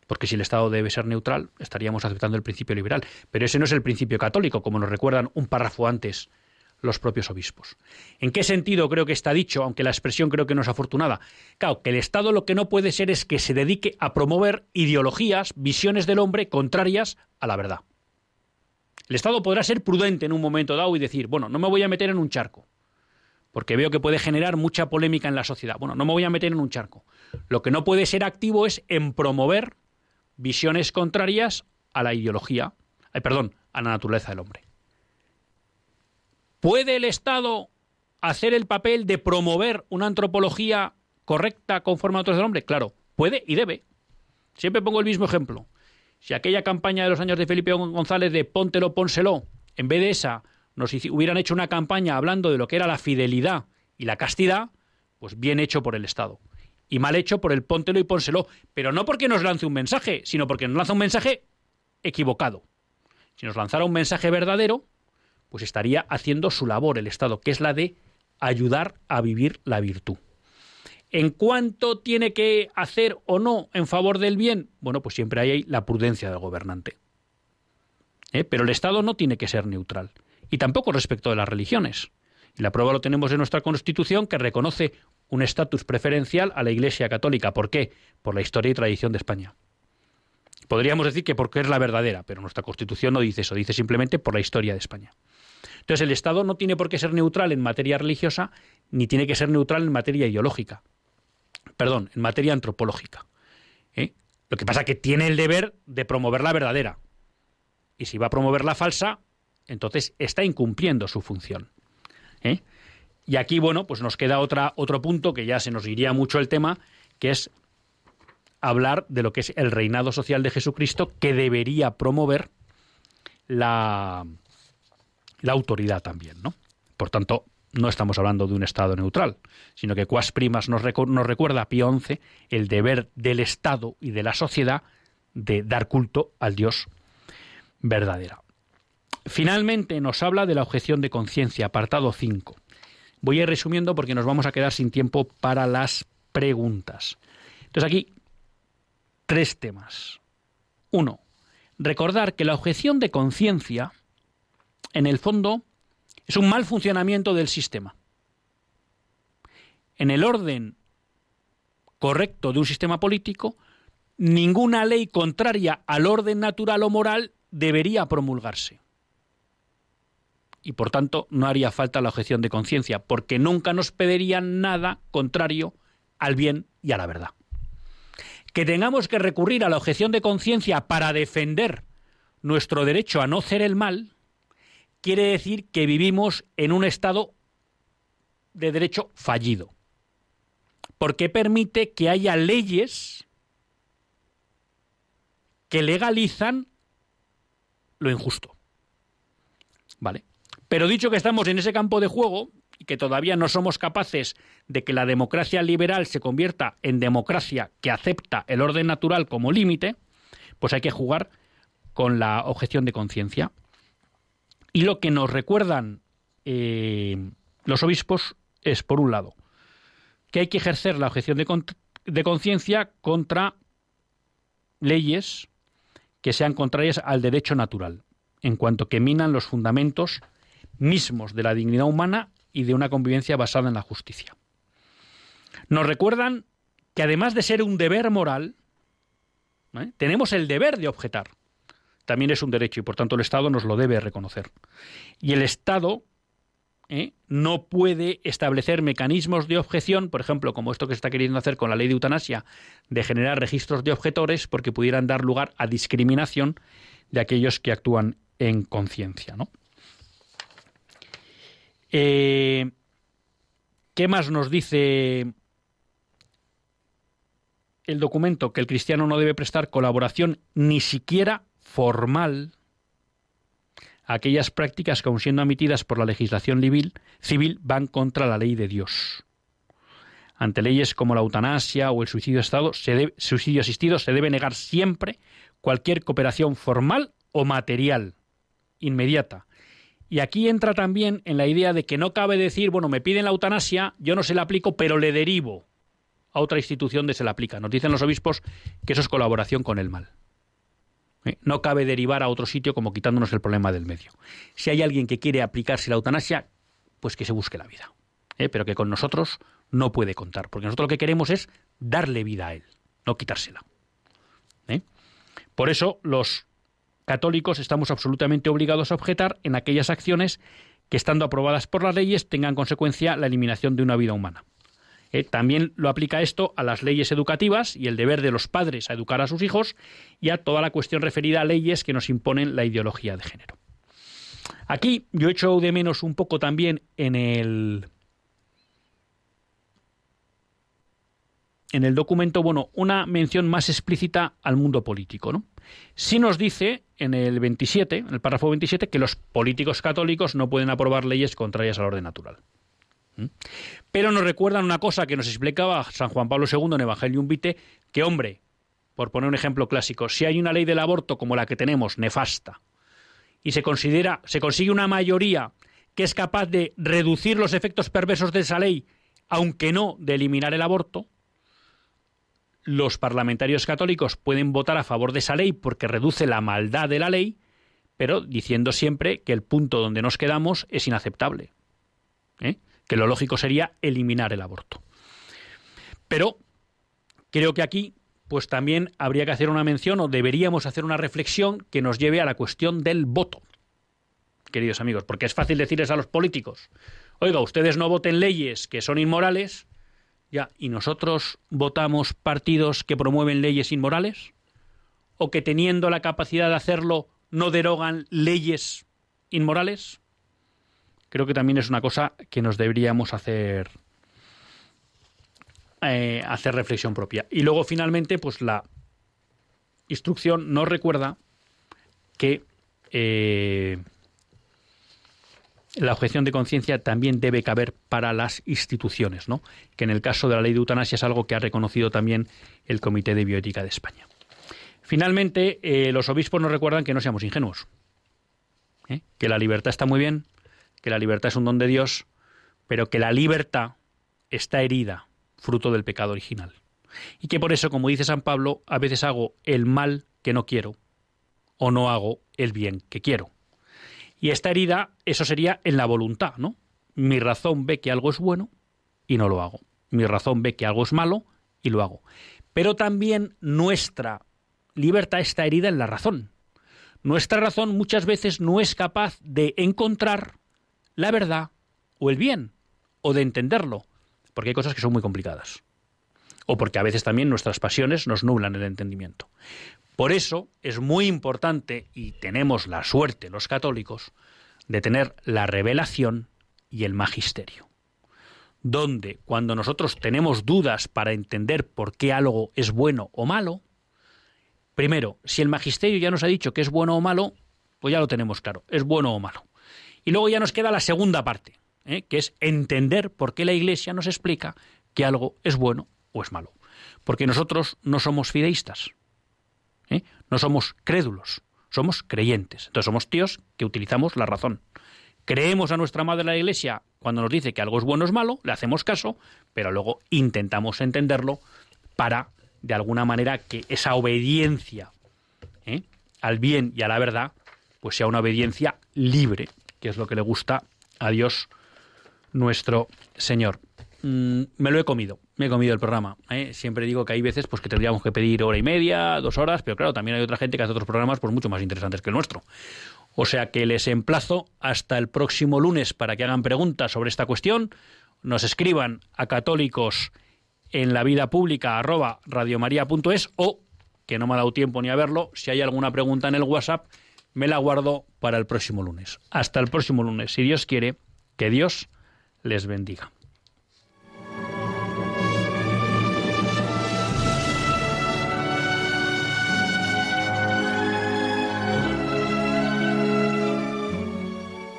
Porque si el Estado debe ser neutral, estaríamos aceptando el principio liberal. Pero ese no es el principio católico, como nos recuerdan un párrafo antes los propios obispos. ¿En qué sentido creo que está dicho, aunque la expresión creo que no es afortunada? Claro, que el Estado lo que no puede ser es que se dedique a promover ideologías, visiones del hombre contrarias a la verdad. El Estado podrá ser prudente en un momento dado y decir, bueno, no me voy a meter en un charco, porque veo que puede generar mucha polémica en la sociedad. Bueno, no me voy a meter en un charco. Lo que no puede ser activo es en promover visiones contrarias a la ideología, perdón, a la naturaleza del hombre. ¿Puede el Estado hacer el papel de promover una antropología correcta conforme a otros del hombre? Claro, puede y debe. Siempre pongo el mismo ejemplo. Si aquella campaña de los años de Felipe González de Póntelo, Pónselo, en vez de esa, nos hubieran hecho una campaña hablando de lo que era la fidelidad y la castidad, pues bien hecho por el Estado. Y mal hecho por el Póntelo y Pónselo. Pero no porque nos lance un mensaje, sino porque nos lanza un mensaje equivocado. Si nos lanzara un mensaje verdadero, pues estaría haciendo su labor el Estado, que es la de ayudar a vivir la virtud. ¿En cuánto tiene que hacer o no en favor del bien? Bueno, pues siempre hay la prudencia del gobernante. ¿Eh? Pero el Estado no tiene que ser neutral. Y tampoco respecto de las religiones. Y la prueba lo tenemos en nuestra Constitución, que reconoce un estatus preferencial a la Iglesia Católica. ¿Por qué? Por la historia y tradición de España. Podríamos decir que porque es la verdadera, pero nuestra Constitución no dice eso, dice simplemente por la historia de España. Entonces el Estado no tiene por qué ser neutral en materia religiosa, ni tiene que ser neutral en materia ideológica. Perdón, en materia antropológica. ¿eh? Lo que pasa es que tiene el deber de promover la verdadera. Y si va a promover la falsa, entonces está incumpliendo su función. ¿eh? Y aquí, bueno, pues nos queda otro punto que ya se nos iría mucho el tema, que es hablar de lo que es el reinado social de Jesucristo, que debería promover la, la autoridad también, ¿no? Por tanto, no estamos hablando de un Estado neutral, sino que Quas Primas nos, nos recuerda a Pío XI el deber del Estado y de la sociedad de dar culto al Dios verdadero. Finalmente nos habla de la objeción de conciencia, apartado 5. Voy a ir resumiendo porque nos vamos a quedar sin tiempo para las preguntas. Entonces aquí, tres temas. Uno, recordar que la objeción de conciencia, en el fondo, es un mal funcionamiento del sistema. En el orden correcto de un sistema político, ninguna ley contraria al orden natural o moral debería promulgarse y por tanto no haría falta la objeción de conciencia, porque nunca nos pedirían nada contrario al bien y a la verdad. Que tengamos que recurrir a la objeción de conciencia para defender nuestro derecho a no hacer el mal, quiere decir que vivimos en un estado de derecho fallido, porque permite que haya leyes que legalizan lo injusto. ¿Vale? Pero dicho que estamos en ese campo de juego y que todavía no somos capaces de que la democracia liberal se convierta en democracia que acepta el orden natural como límite, pues hay que jugar con la objeción de conciencia. Y lo que nos recuerdan eh, los obispos es, por un lado, que hay que ejercer la objeción de conciencia contra leyes que sean contrarias al derecho natural, en cuanto que minan los fundamentos mismos de la dignidad humana y de una convivencia basada en la justicia. Nos recuerdan que además de ser un deber moral, ¿eh? tenemos el deber de objetar. También es un derecho y por tanto el Estado nos lo debe reconocer. Y el Estado ¿eh? no puede establecer mecanismos de objeción, por ejemplo, como esto que se está queriendo hacer con la ley de eutanasia, de generar registros de objetores porque pudieran dar lugar a discriminación de aquellos que actúan en conciencia, ¿no? Eh, ¿Qué más nos dice el documento? Que el cristiano no debe prestar colaboración ni siquiera formal aquellas prácticas que, aun siendo admitidas por la legislación civil, van contra la ley de Dios. Ante leyes como la eutanasia o el suicidio, estado, suicidio asistido se debe negar siempre cualquier cooperación formal o material, inmediata, y aquí entra también en la idea de que no cabe decir, bueno, me piden la eutanasia, yo no se la aplico, pero le derivo a otra institución de se la aplica. Nos dicen los obispos que eso es colaboración con el mal. ¿Eh? No cabe derivar a otro sitio como quitándonos el problema del medio. Si hay alguien que quiere aplicarse la eutanasia, pues que se busque la vida. ¿eh? Pero que con nosotros no puede contar, porque nosotros lo que queremos es darle vida a él, no quitársela. ¿eh? Por eso los católicos estamos absolutamente obligados a objetar en aquellas acciones que, estando aprobadas por las leyes, tengan consecuencia la eliminación de una vida humana. Eh, también lo aplica esto a las leyes educativas y el deber de los padres a educar a sus hijos y a toda la cuestión referida a leyes que nos imponen la ideología de género. Aquí yo he hecho de menos un poco también en el en el documento, bueno, una mención más explícita al mundo político, ¿no? Sí nos dice en el 27, en el párrafo 27, que los políticos católicos no pueden aprobar leyes contrarias al orden natural. ¿Mm? Pero nos recuerdan una cosa que nos explicaba San Juan Pablo II en Evangelium Vitae, que hombre, por poner un ejemplo clásico, si hay una ley del aborto como la que tenemos, nefasta, y se considera, se consigue una mayoría que es capaz de reducir los efectos perversos de esa ley aunque no de eliminar el aborto, los parlamentarios católicos pueden votar a favor de esa ley porque reduce la maldad de la ley, pero diciendo siempre que el punto donde nos quedamos es inaceptable. Que lo lógico sería eliminar el aborto. Pero creo que aquí pues también habría que hacer una mención o deberíamos hacer una reflexión que nos lleve a la cuestión del voto, queridos amigos, porque es fácil decirles a los políticos, oiga, ustedes no voten leyes que son inmorales, ya, ¿y nosotros votamos partidos que promueven leyes inmorales? ¿O que teniendo la capacidad de hacerlo no derogan leyes inmorales? Creo que también es una cosa que nos deberíamos hacer eh, hacer reflexión propia. Y luego finalmente, pues la instrucción nos recuerda que eh, la objeción de conciencia también debe caber para las instituciones, ¿no? que en el caso de la ley de eutanasia es algo que ha reconocido también el Comité de Bioética de España. Finalmente, eh, los obispos nos recuerdan que no seamos ingenuos, que la libertad está muy bien, que la libertad es un don de Dios, pero que la libertad está herida, fruto del pecado original. Y que por eso, como dice San Pablo, a veces hago el mal que no quiero o no hago el bien que quiero. Y esta herida, eso sería en la voluntad, ¿no? Mi razón ve que algo es bueno y no lo hago. Mi razón ve que algo es malo y lo hago. Pero también nuestra libertad está herida en la razón. Nuestra razón muchas veces no es capaz de encontrar la verdad o el bien, o de entenderlo, porque hay cosas que son muy complicadas. O porque a veces también nuestras pasiones nos nublan el entendimiento. Por eso es muy importante, y tenemos la suerte los católicos, de tener la revelación y el magisterio. Donde cuando nosotros tenemos dudas para entender por qué algo es bueno o malo, primero, si el magisterio ya nos ha dicho que es bueno o malo, pues ya lo tenemos claro, es bueno o malo. Y luego ya nos queda la segunda parte, ¿eh? que es entender por qué la Iglesia nos explica que algo es bueno o es malo. Porque nosotros no somos fideístas, ¿eh? No somos crédulos, somos creyentes. Entonces somos tíos que utilizamos la razón. Creemos a nuestra madre la iglesia cuando nos dice que algo es bueno o es malo, le hacemos caso, pero luego intentamos entenderlo para, de alguna manera, que esa obediencia ¿eh? al bien y a la verdad, pues sea una obediencia libre, que es lo que le gusta a Dios nuestro Señor. Mm, me lo he comido, me he comido el programa. ¿eh? Siempre digo que hay veces pues, que tendríamos que pedir hora y media, dos horas, pero claro, también hay otra gente que hace otros programas pues, mucho más interesantes que el nuestro. O sea que les emplazo hasta el próximo lunes para que hagan preguntas sobre esta cuestión, nos escriban a católicos en la vida pública radiomaria.es o, que no me ha dado tiempo ni a verlo, si hay alguna pregunta en el WhatsApp, me la guardo para el próximo lunes. Hasta el próximo lunes, si Dios quiere, que Dios les bendiga.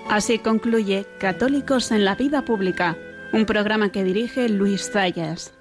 Así concluye Católicos en la Vida Pública, un programa que dirige Luis Zayas.